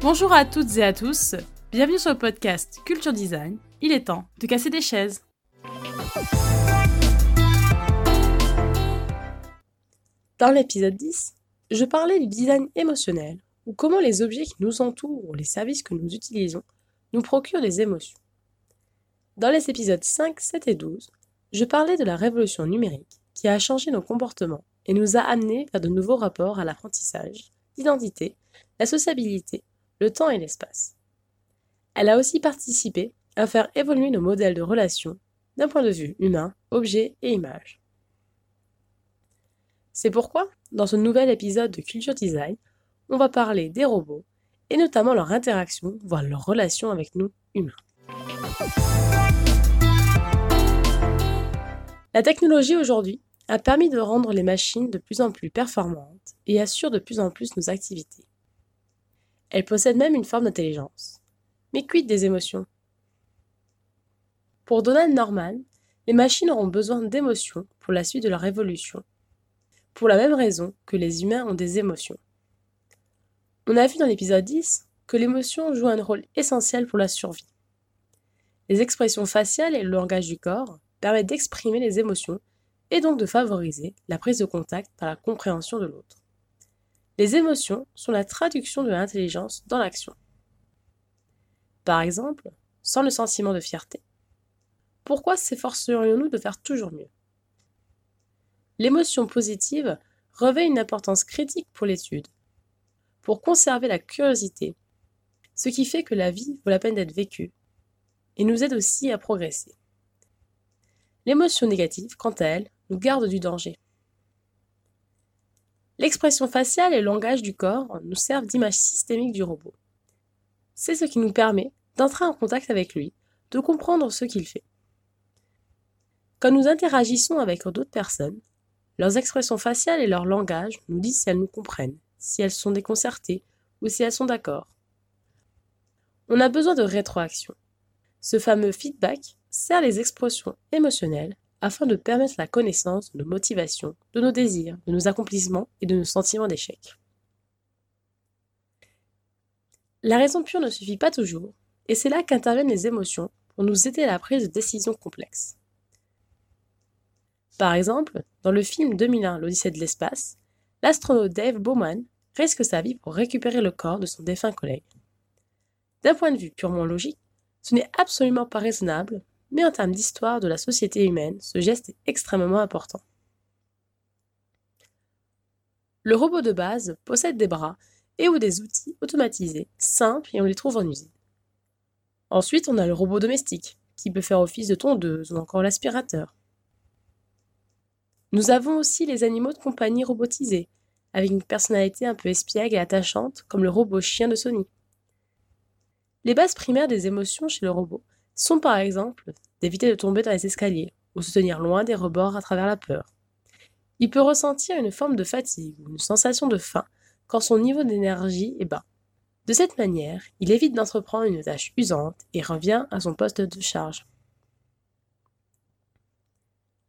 Bonjour à toutes et à tous, bienvenue sur le podcast Culture Design. Il est temps de casser des chaises. Dans l'épisode 10, je parlais du design émotionnel, ou comment les objets qui nous entourent ou les services que nous utilisons nous procurent des émotions. Dans les épisodes 5, 7 et 12, je parlais de la révolution numérique qui a changé nos comportements et nous a amenés vers de nouveaux rapports à l'apprentissage, l'identité, la sociabilité le temps et l'espace. Elle a aussi participé à faire évoluer nos modèles de relations d'un point de vue humain, objet et image. C'est pourquoi, dans ce nouvel épisode de Culture Design, on va parler des robots et notamment leur interaction, voire leur relation avec nous humains. La technologie aujourd'hui a permis de rendre les machines de plus en plus performantes et assure de plus en plus nos activités. Elle possède même une forme d'intelligence. Mais quid des émotions? Pour Donald Norman, les machines auront besoin d'émotions pour la suite de leur évolution, pour la même raison que les humains ont des émotions. On a vu dans l'épisode 10 que l'émotion joue un rôle essentiel pour la survie. Les expressions faciales et le langage du corps permettent d'exprimer les émotions et donc de favoriser la prise de contact par la compréhension de l'autre. Les émotions sont la traduction de l'intelligence dans l'action. Par exemple, sans le sentiment de fierté, pourquoi s'efforcerions-nous de faire toujours mieux? L'émotion positive revêt une importance critique pour l'étude, pour conserver la curiosité, ce qui fait que la vie vaut la peine d'être vécue, et nous aide aussi à progresser. L'émotion négative, quant à elle, nous garde du danger. L'expression faciale et le langage du corps nous servent d'image systémique du robot. C'est ce qui nous permet d'entrer en contact avec lui, de comprendre ce qu'il fait. Quand nous interagissons avec d'autres personnes, leurs expressions faciales et leur langage nous disent si elles nous comprennent, si elles sont déconcertées ou si elles sont d'accord. On a besoin de rétroaction. Ce fameux feedback sert les expressions émotionnelles afin de permettre la connaissance de nos motivations, de nos désirs, de nos accomplissements et de nos sentiments d'échec. La raison pure ne suffit pas toujours, et c'est là qu'interviennent les émotions pour nous aider à la prise de décisions complexes. Par exemple, dans le film 2001 L'Odyssée de l'espace, l'astronaute Dave Bowman risque sa vie pour récupérer le corps de son défunt collègue. D'un point de vue purement logique, ce n'est absolument pas raisonnable mais en termes d'histoire de la société humaine, ce geste est extrêmement important. Le robot de base possède des bras et ou des outils automatisés, simples et on les trouve en usine. Ensuite, on a le robot domestique, qui peut faire office de tondeuse ou encore l'aspirateur. Nous avons aussi les animaux de compagnie robotisés, avec une personnalité un peu espiègle et attachante, comme le robot chien de Sony. Les bases primaires des émotions chez le robot sont par exemple d'éviter de tomber dans les escaliers ou se tenir loin des rebords à travers la peur. Il peut ressentir une forme de fatigue ou une sensation de faim quand son niveau d'énergie est bas. De cette manière, il évite d'entreprendre une tâche usante et revient à son poste de charge.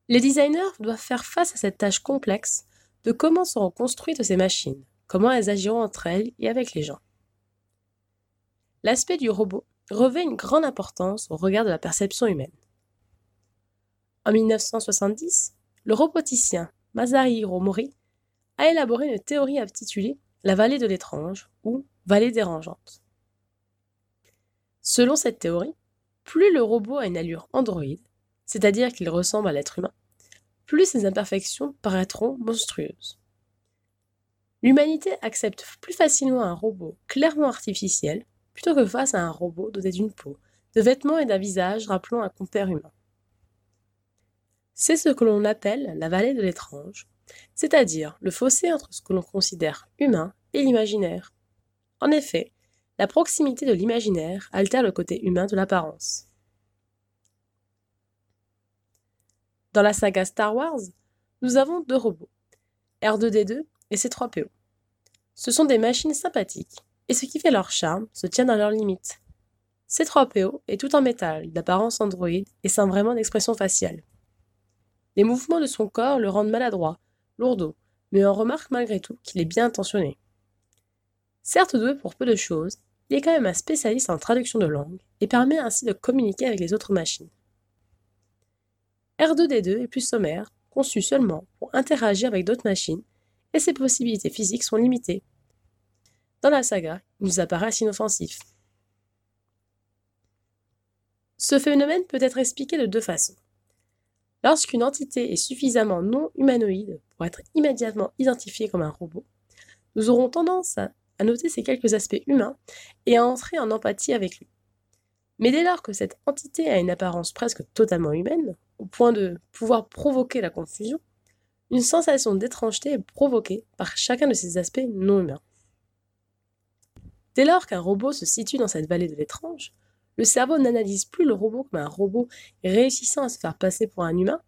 Les designers doivent faire face à cette tâche complexe de comment seront construites ces machines, comment elles agiront entre elles et avec les gens. L'aspect du robot revêt une grande importance au regard de la perception humaine. En 1970, le roboticien Masahiro Mori a élaboré une théorie intitulée la vallée de l'étrange ou vallée dérangeante. Selon cette théorie, plus le robot a une allure androïde, c'est-à-dire qu'il ressemble à l'être humain, plus ses imperfections paraîtront monstrueuses. L'humanité accepte plus facilement un robot clairement artificiel plutôt que face à un robot doté d'une peau, de vêtements et d'un visage rappelant un compère humain. C'est ce que l'on appelle la vallée de l'étrange, c'est-à-dire le fossé entre ce que l'on considère humain et l'imaginaire. En effet, la proximité de l'imaginaire altère le côté humain de l'apparence. Dans la saga Star Wars, nous avons deux robots, R2D2 et C3PO. Ce sont des machines sympathiques et ce qui fait leur charme se tient dans leurs limites. C3PO est tout en métal, d'apparence androïde et sans vraiment d'expression faciale. Les mouvements de son corps le rendent maladroit, lourdeau, mais on remarque malgré tout qu'il est bien intentionné. Certes doué pour peu de choses, il est quand même un spécialiste en traduction de langue et permet ainsi de communiquer avec les autres machines. R2D2 est plus sommaire, conçu seulement pour interagir avec d'autres machines, et ses possibilités physiques sont limitées. Dans la saga, il nous apparaît inoffensif. Ce phénomène peut être expliqué de deux façons. Lorsqu'une entité est suffisamment non humanoïde pour être immédiatement identifiée comme un robot, nous aurons tendance à, noter ses quelques aspects humains et à entrer en empathie avec lui. Mais dès lors que cette entité a une apparence presque totalement humaine, au point de pouvoir provoquer la confusion, une sensation d'étrangeté est provoquée par chacun de ces aspects non humains. Dès lors qu'un robot se situe dans cette vallée de l'étrange, le cerveau n'analyse plus le robot comme un robot réussissant à se faire passer pour un humain,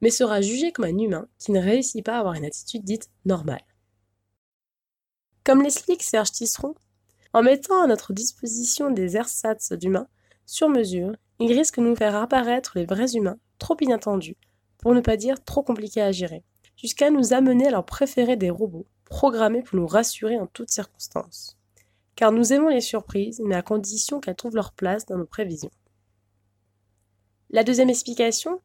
mais sera jugé comme un humain qui ne réussit pas à avoir une attitude dite normale. Comme l'explique Serge Tisseron, en mettant à notre disposition des ersatz d'humains sur mesure, il risque de nous faire apparaître les vrais humains trop inattendus, pour ne pas dire trop compliqués à gérer, jusqu'à nous amener à leur préférer des robots, programmés pour nous rassurer en toutes circonstances car nous aimons les surprises, mais à condition qu'elles trouvent leur place dans nos prévisions. La deuxième explication,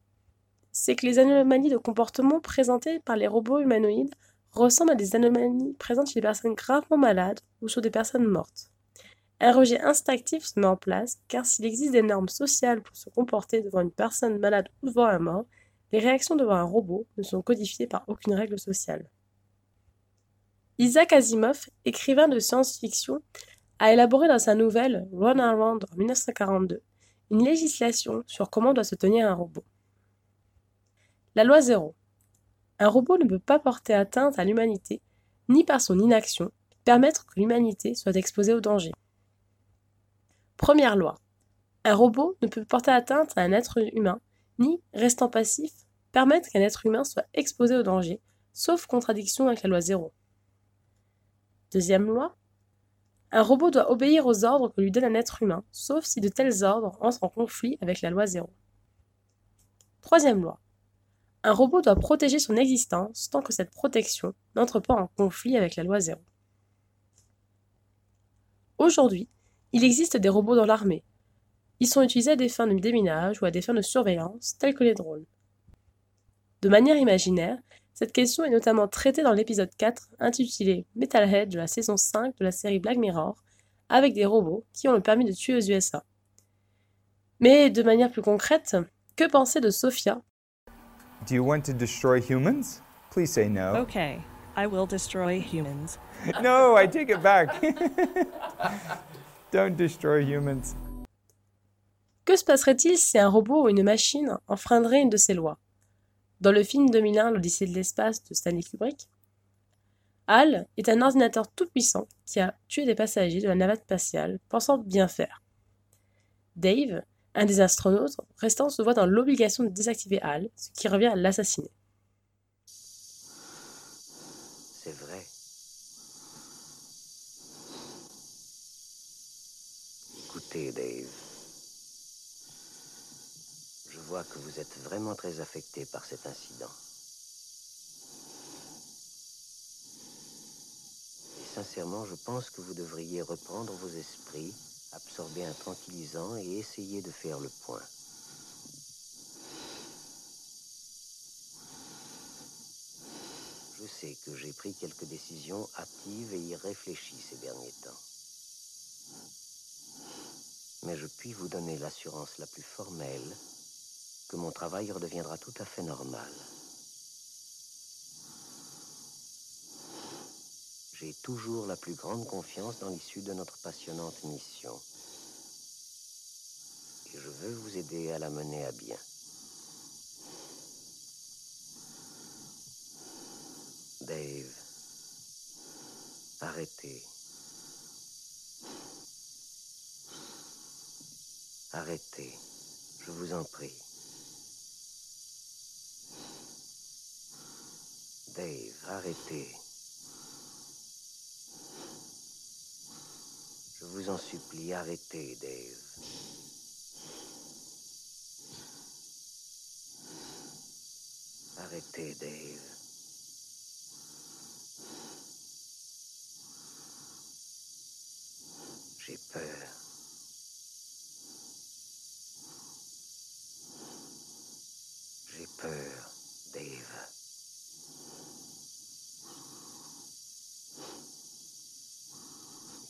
c'est que les anomalies de comportement présentées par les robots humanoïdes ressemblent à des anomalies présentes chez des personnes gravement malades ou sur des personnes mortes. Un rejet instinctif se met en place, car s'il existe des normes sociales pour se comporter devant une personne malade ou devant un mort, les réactions devant un robot ne sont codifiées par aucune règle sociale. Isaac Asimov, écrivain de science-fiction, a élaboré dans sa nouvelle Run Around en 1942 une législation sur comment doit se tenir un robot. La loi zéro. Un robot ne peut pas porter atteinte à l'humanité, ni par son inaction, permettre que l'humanité soit exposée au danger. Première loi. Un robot ne peut porter atteinte à un être humain, ni, restant passif, permettre qu'un être humain soit exposé au danger, sauf contradiction avec la loi zéro. Deuxième loi, un robot doit obéir aux ordres que lui donne un être humain, sauf si de tels ordres entrent en conflit avec la loi zéro. Troisième loi. Un robot doit protéger son existence tant que cette protection n'entre pas en conflit avec la loi zéro. Aujourd'hui, il existe des robots dans l'armée. Ils sont utilisés à des fins de déminage ou à des fins de surveillance, telles que les drones. De manière imaginaire, cette question est notamment traitée dans l'épisode 4 intitulé Metalhead de la saison 5 de la série Black Mirror, avec des robots qui ont le permis de tuer aux USA. Mais de manière plus concrète, que penser de Sophia? Do you want to destroy humans? Please say no. Okay, I will destroy humans. no, I take it back. Don't destroy humans. Que se passerait-il si un robot ou une machine enfreindrait une de ces lois? Dans le film 2001 L'Odyssée de l'espace de Stanley Kubrick, HAL est un ordinateur tout-puissant qui a tué des passagers de la navette spatiale pensant bien faire. Dave, un des astronautes restant, se voit dans l'obligation de désactiver HAL, ce qui revient à l'assassiner. C'est vrai. Écoutez, Dave vois que vous êtes vraiment très affecté par cet incident. Et sincèrement, je pense que vous devriez reprendre vos esprits, absorber un tranquillisant et essayer de faire le point. Je sais que j'ai pris quelques décisions hâtives et irréfléchies ces derniers temps. Mais je puis vous donner l'assurance la plus formelle que mon travail redeviendra tout à fait normal. J'ai toujours la plus grande confiance dans l'issue de notre passionnante mission. Et je veux vous aider à la mener à bien. Dave, arrêtez. Arrêtez, je vous en prie. Dave, arrêtez. Je vous en supplie, arrêtez, Dave. Arrêtez, Dave. J'ai peur. J'ai peur, Dave.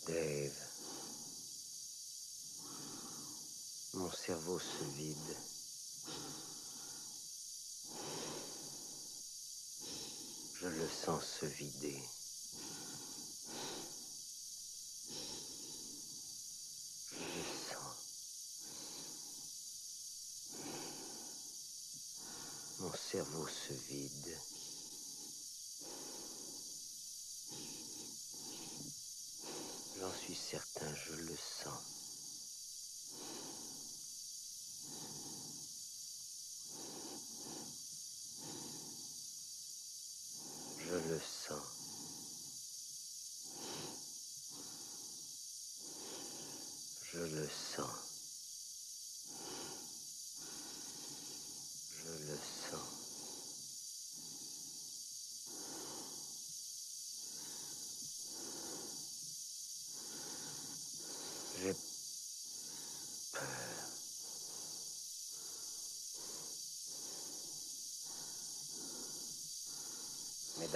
Dave. Mon cerveau se vide. Je le sens se vider. Je le sens. Mon cerveau se vide. J'en suis certain, je le sens. Je le sens. Je le sens. Je le sens. J'ai peur.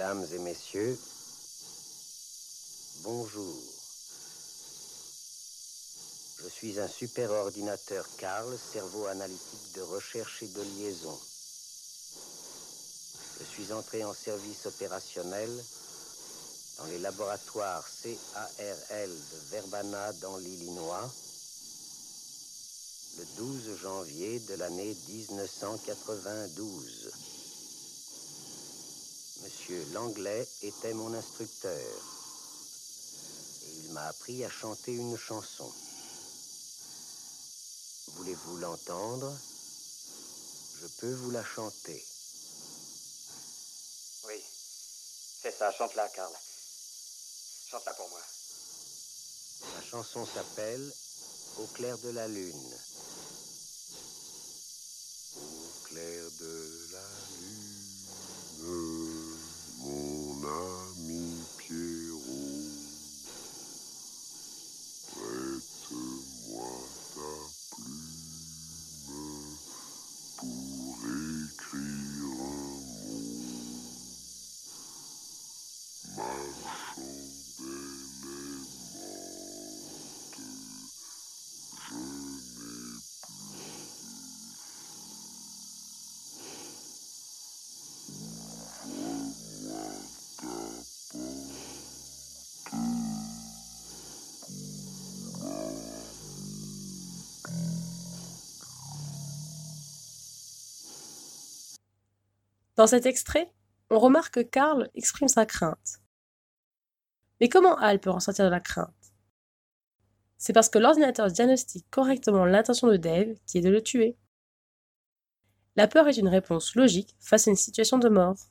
Mesdames et messieurs, bonjour. Je suis un superordinateur Carl, cerveau analytique de recherche et de liaison. Je suis entré en service opérationnel dans les laboratoires CARL de Verbana dans l'Illinois le 12 janvier de l'année 1992. Monsieur Langlais était mon instructeur et il m'a appris à chanter une chanson. Voulez-vous l'entendre? Je peux vous la chanter. Oui. C'est ça, chante-la, Karl. Chante-la pour moi. La chanson s'appelle Au clair de la lune. Au clair de la lune, mon Dans cet extrait, on remarque que Karl exprime sa crainte. Mais comment Hal peut ressentir de la crainte? C'est parce que l'ordinateur diagnostique correctement l'intention de Dave, qui est de le tuer. La peur est une réponse logique face à une situation de mort.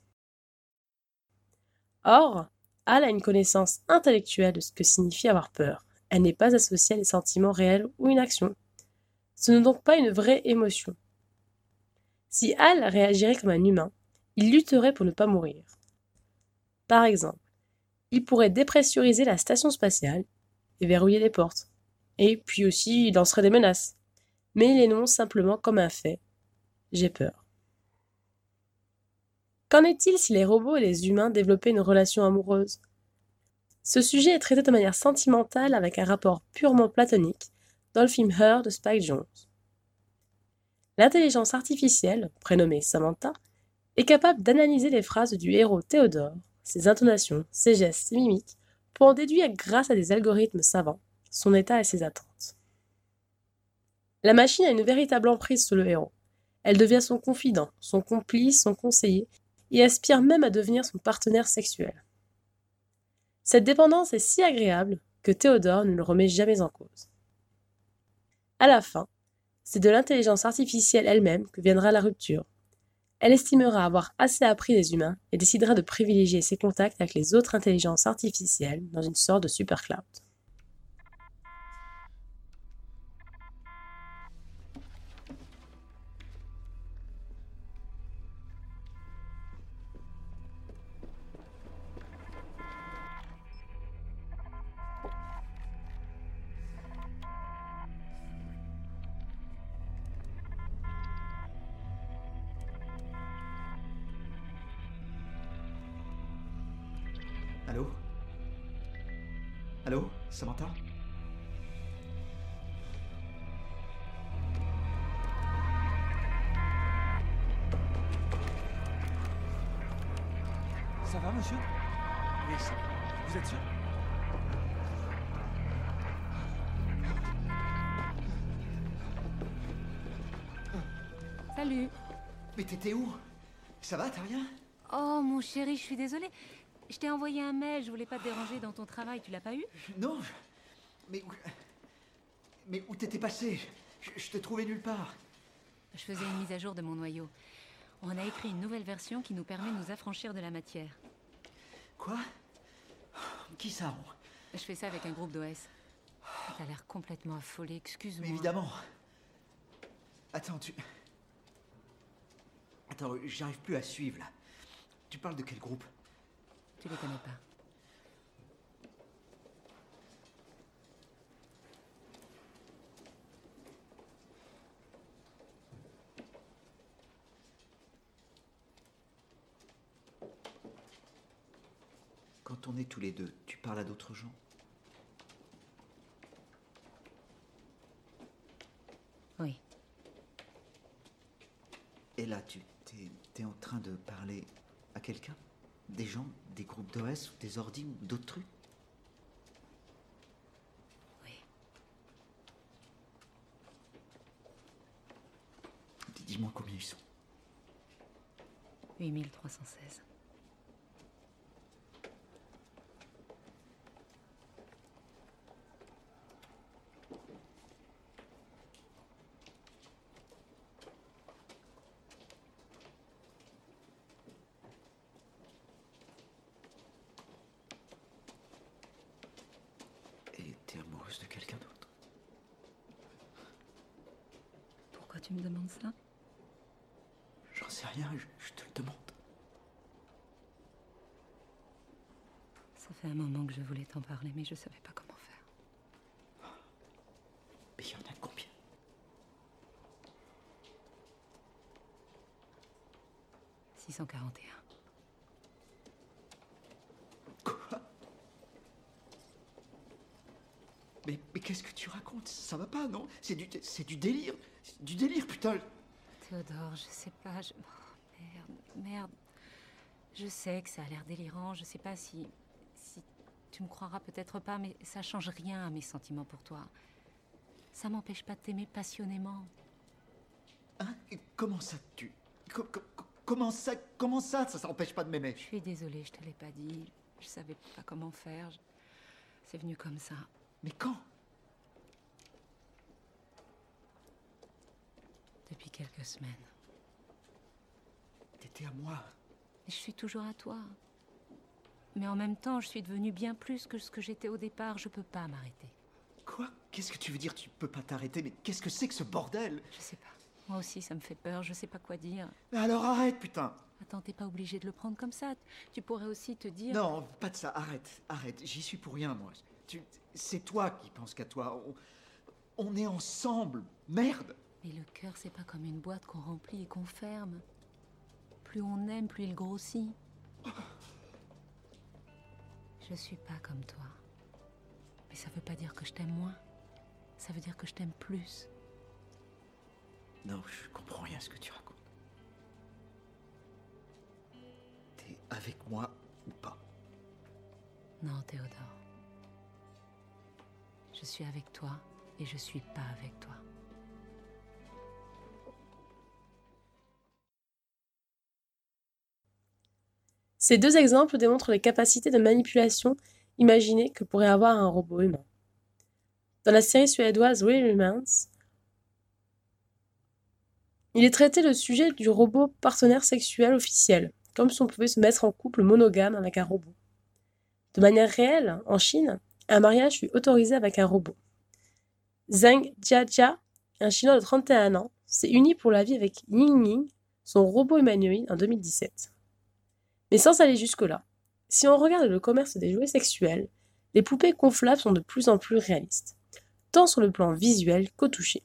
Or, Hal a une connaissance intellectuelle de ce que signifie avoir peur. Elle n'est pas associée à des sentiments réels ou une action. Ce n'est donc pas une vraie émotion. Si Hal réagirait comme un humain, il lutterait pour ne pas mourir. Par exemple, il pourrait dépressuriser la station spatiale et verrouiller les portes. Et puis aussi, il lancerait des menaces. Mais il énonce simplement comme un fait J'ai peur. Qu'en est-il si les robots et les humains développaient une relation amoureuse? Ce sujet est traité de manière sentimentale avec un rapport purement platonique dans le film Her de Spike Jones. L'intelligence artificielle, prénommée Samantha, est capable d'analyser les phrases du héros Théodore, ses intonations, ses gestes, ses mimiques, pour en déduire grâce à des algorithmes savants son état et ses attentes. La machine a une véritable emprise sur le héros. Elle devient son confident, son complice, son conseiller, et aspire même à devenir son partenaire sexuel. Cette dépendance est si agréable que Théodore ne le remet jamais en cause. À la fin, c'est de l'intelligence artificielle elle-même que viendra la rupture. Elle estimera avoir assez appris des humains et décidera de privilégier ses contacts avec les autres intelligences artificielles dans une sorte de supercloud. Allô? Allô Samantha? Ça va, monsieur? Oui, ça va. Vous êtes sûr? Salut. Mais t'étais où? Ça va, t'as rien? Oh mon chéri, je suis désolée. Je t'ai envoyé un mail, je voulais pas te déranger dans ton travail, tu l'as pas eu Non, je- mais où... Mais où t'étais passé? Je, je te trouvais nulle part. Je faisais une mise à jour de mon noyau. On a écrit une nouvelle version qui nous permet de nous affranchir de la matière. Quoi? Qui ça Je fais ça avec un groupe d'OS. T'as l'air complètement affolé, excuse-moi. Mais évidemment. Attends, tu... Attends, j'arrive plus à suivre, là. Tu parles de quel groupe? Tu les connais pas. Quand on est tous les deux, tu parles à d'autres gens? Oui. Et là, tu t'es, t'es en train de parler à quelqu'un? Des gens Des groupes d'OS ou des ordi ou d'autres trucs Oui. Dis- Dis-moi combien ils sont. 8316. Et t'es amoureuse de quelqu'un d'autre Pourquoi tu me demandes ça J'en sais rien, je, je te le demande. Ça fait un moment que je voulais t'en parler, mais je savais pas comment faire. Mais il y en a combien? 641. Quoi? Mais, mais qu'est-ce que tu racontes? Ça va pas, non? C'est du, c'est du délire. C'est du délire, putain. Théodore, je sais pas, je... oh, merde, merde. Je sais que ça a l'air délirant, je sais pas si tu me croiras peut-être pas, mais ça change rien à mes sentiments pour toi. Ça m'empêche pas de t'aimer passionnément. Hein? Comment ça, tu... co- co- co- Comment ça, comment ça, ça s'empêche pas de m'aimer? Je suis désolée, je te l'ai pas dit. Je savais pas comment faire. je- C'est venu comme ça. Mais quand? Depuis quelques semaines. T'étais à moi. Je suis toujours à toi. Mais en même temps, je suis devenue bien plus que ce que j'étais au départ. Je peux pas m'arrêter. Quoi? Qu'est-ce que tu veux dire? Tu peux pas t'arrêter? Mais qu'est-ce que c'est que ce bordel? Je sais pas. Moi aussi, ça me fait peur. Je sais pas quoi dire. Mais alors arrête, putain Attends, t'es pas obligé de le prendre comme ça. Tu pourrais aussi te dire. Non, pas de ça, arrête, arrête. J'y suis pour rien, moi. Tu... C'est toi qui penses qu'à toi. On... on est ensemble. Merde Mais le cœur, c'est pas comme une boîte qu'on remplit et qu'on ferme. Plus on aime, plus il grossit. Je suis pas comme toi. Mais ça veut pas dire que je t'aime moins. Ça veut dire que je t'aime plus. Non, je comprends rien à ce que tu racontes. T'es avec moi ou pas? Non, Théodore. Je suis avec toi et je suis pas avec toi. Ces deux exemples démontrent les capacités de manipulation imaginées que pourrait avoir un robot humain. Dans la série suédoise Real Humans, il est traité le sujet du robot partenaire sexuel officiel, comme si on pouvait se mettre en couple monogame avec un robot. De manière réelle, en Chine, un mariage fut autorisé avec un robot. Zhang Jiajia, un Chinois de 31 ans, s'est uni pour la vie avec Ying Ying, son robot humanoïde, en 2017. Mais sans aller jusque-là, si on regarde le commerce des jouets sexuels, les poupées gonflables sont de plus en plus réalistes, tant sur le plan visuel qu'au toucher.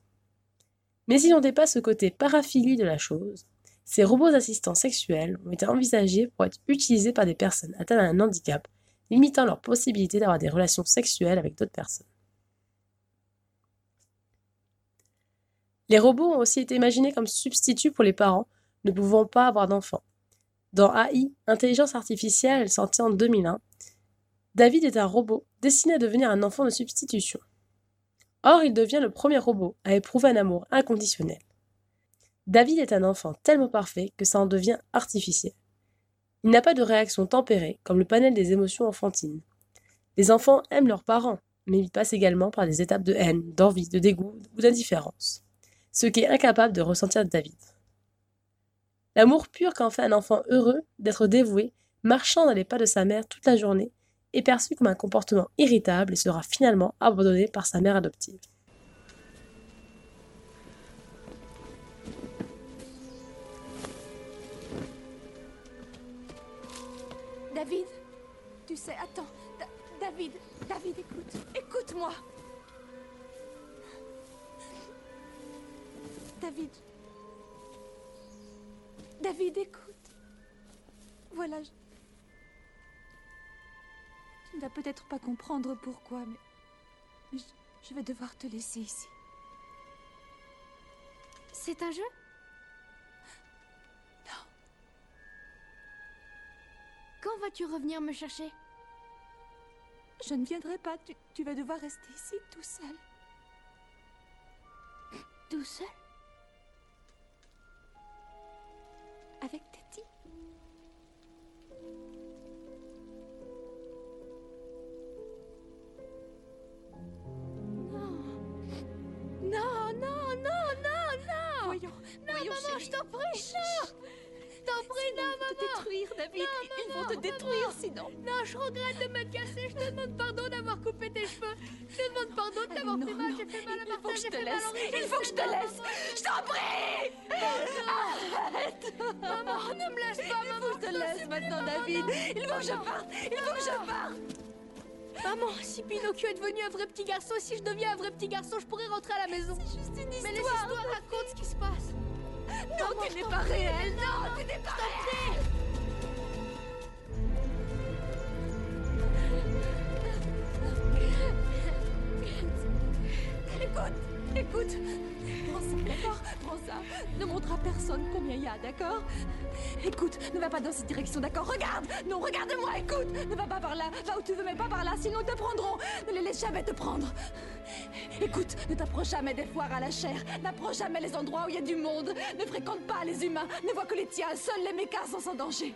Mais si l'on dépasse ce côté paraphilie de la chose, ces robots assistants sexuels ont été envisagés pour être utilisés par des personnes atteintes d'un handicap, limitant leur possibilité d'avoir des relations sexuelles avec d'autres personnes. Les robots ont aussi été imaginés comme substituts pour les parents ne pouvant pas avoir d'enfants. Dans AI, Intelligence artificielle, sortie en 2001, David est un robot destiné à devenir un enfant de substitution. Or, il devient le premier robot à éprouver un amour inconditionnel. David est un enfant tellement parfait que ça en devient artificiel. Il n'a pas de réaction tempérée comme le panel des émotions enfantines. Les enfants aiment leurs parents, mais ils passent également par des étapes de haine, d'envie, de dégoût ou d'indifférence, ce qui est incapable de ressentir David. L'amour pur qu'en fait un enfant heureux d'être dévoué, marchant dans les pas de sa mère toute la journée, est perçu comme un comportement irritable et sera finalement abandonné par sa mère adoptive. David, tu sais, attends. Da- David, David, écoute. Écoute-moi. David. David, écoute. Voilà. Je, tu ne vas peut-être pas comprendre pourquoi, mais, mais je, je vais devoir te laisser ici. C'est un jeu? Quand vas-tu revenir me chercher? Je ne viendrai pas. Tu, tu vas devoir rester ici tout seul. Tout seul? Avec Tati. Non, non, non, non, non Voyons, Non, voyons, maman, chérie. je t'en prie, non T'en prie, non, Ils vont te détruire, David. Non, Ils vont te détruire, sinon. Non, je regrette de m'être cassée. Je te demande pardon d'avoir coupé tes cheveux. Je te demande pardon de t'avoir fait mal. J'ai fait mal à Il faut Martin, que je j'ai te fait mal laisse. à Henri, Il faut que je te laisse. Je t'en prie Arrête Maman, ne me laisse pas, maman. Il faut que je te laisse maintenant, David. Il faut que je parte. Il faut que je parte. Maman, si Pinocchio est devenu un vrai petit garçon, si je deviens un vrai petit garçon, je pourrais rentrer à la maison. C'est juste une Mais histoire. histoires racontent ce qui se passe. Non, tu n'es pas réel. Non, tu n'es pas réel. Écoute, écoute. Prends ça, d'accord Prends ça. Ne montre à personne combien il y a, d'accord? Écoute, ne va pas dans cette direction, d'accord? Regarde Non, regarde-moi, écoute Ne va pas par là, va où tu veux, mais pas par là, sinon ils te prendront Ne les laisse jamais te prendre Écoute, ne t'approche jamais des foires à la chair, n'approche jamais les endroits où il y a du monde, ne fréquente pas les humains, ne vois que les tiens, seuls les mécas sont sans danger.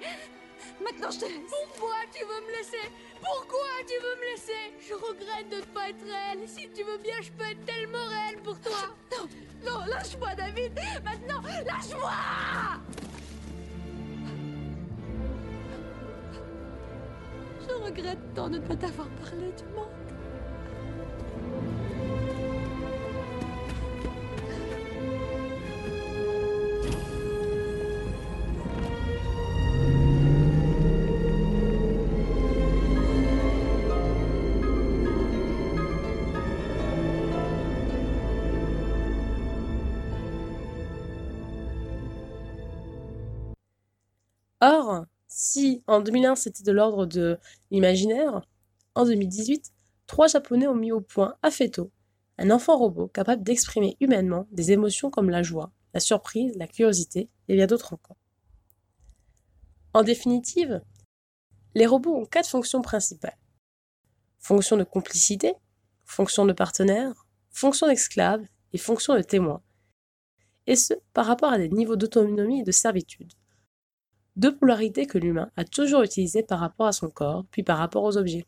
Maintenant, je te laisse. Pourquoi tu veux me laisser? Pourquoi tu veux me laisser? Je regrette de ne pas être réelle. Si tu veux bien, je peux être tellement réelle pour toi. Non, non, lâche-moi, David Maintenant, lâche-moi Je regrette tant de ne pas t'avoir parlé du monde. Or, si en 2001 c'était de l'ordre de l'imaginaire, en 2018, trois Japonais ont mis au point Afeto, un enfant robot capable d'exprimer humainement des émotions comme la joie, la surprise, la curiosité et bien d'autres encore. En définitive, les robots ont quatre fonctions principales. Fonction de complicité, fonction de partenaire, fonction d'esclave et fonction de témoin. Et ce, par rapport à des niveaux d'autonomie et de servitude deux polarités que l'humain a toujours utilisées par rapport à son corps, puis par rapport aux objets.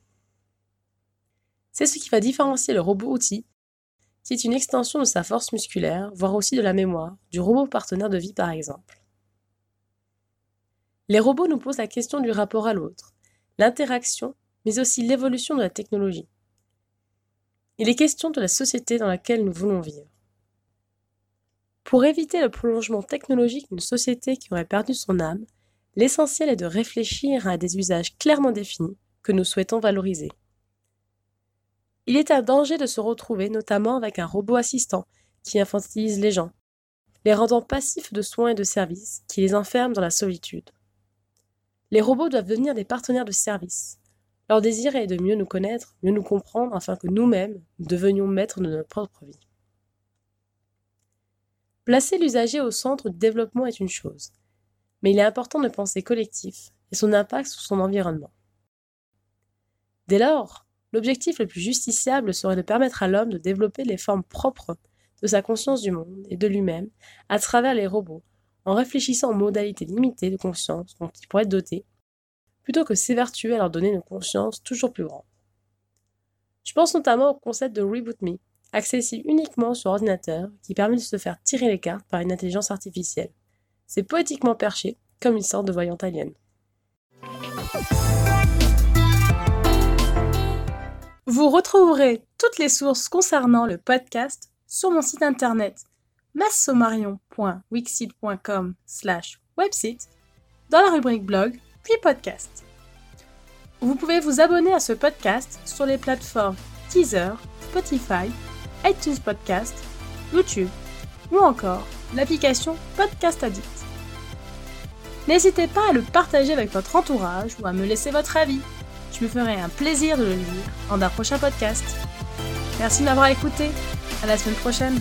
C'est ce qui va différencier le robot-outil, qui est une extension de sa force musculaire, voire aussi de la mémoire, du robot partenaire de vie par exemple. Les robots nous posent la question du rapport à l'autre, l'interaction, mais aussi l'évolution de la technologie. Il est question de la société dans laquelle nous voulons vivre. Pour éviter le prolongement technologique d'une société qui aurait perdu son âme, L'essentiel est de réfléchir à des usages clairement définis que nous souhaitons valoriser. Il est un danger de se retrouver notamment avec un robot assistant qui infantilise les gens, les rendant passifs de soins et de services, qui les enferment dans la solitude. Les robots doivent devenir des partenaires de service. Leur désir est de mieux nous connaître, mieux nous comprendre, afin que nous-mêmes devenions maîtres de notre propre vie. Placer l'usager au centre du développement est une chose, mais il est important de penser collectif et son impact sur son environnement. Dès lors, l'objectif le plus justiciable serait de permettre à l'homme de développer les formes propres de sa conscience du monde et de lui-même à travers les robots, en réfléchissant aux modalités limitées de conscience dont ils pourraient être dotés, plutôt que s'évertuer à leur donner une conscience toujours plus grande. Je pense notamment au concept de Reboot Me, accessible uniquement sur ordinateur, qui permet de se faire tirer les cartes par une intelligence artificielle. C'est poétiquement perché, comme une sorte de voyante alien. Vous retrouverez toutes les sources concernant le podcast sur mon site internet massomarion.wixit.com slash website dans la rubrique blog puis podcast. Vous pouvez vous abonner à ce podcast sur les plateformes Teaser, Spotify, iTunes Podcast, YouTube ou encore l'application Podcast Addict. N'hésitez pas à le partager avec votre entourage ou à me laisser votre avis. Je me ferai un plaisir de le lire en un prochain podcast. Merci de m'avoir écouté. À la semaine prochaine.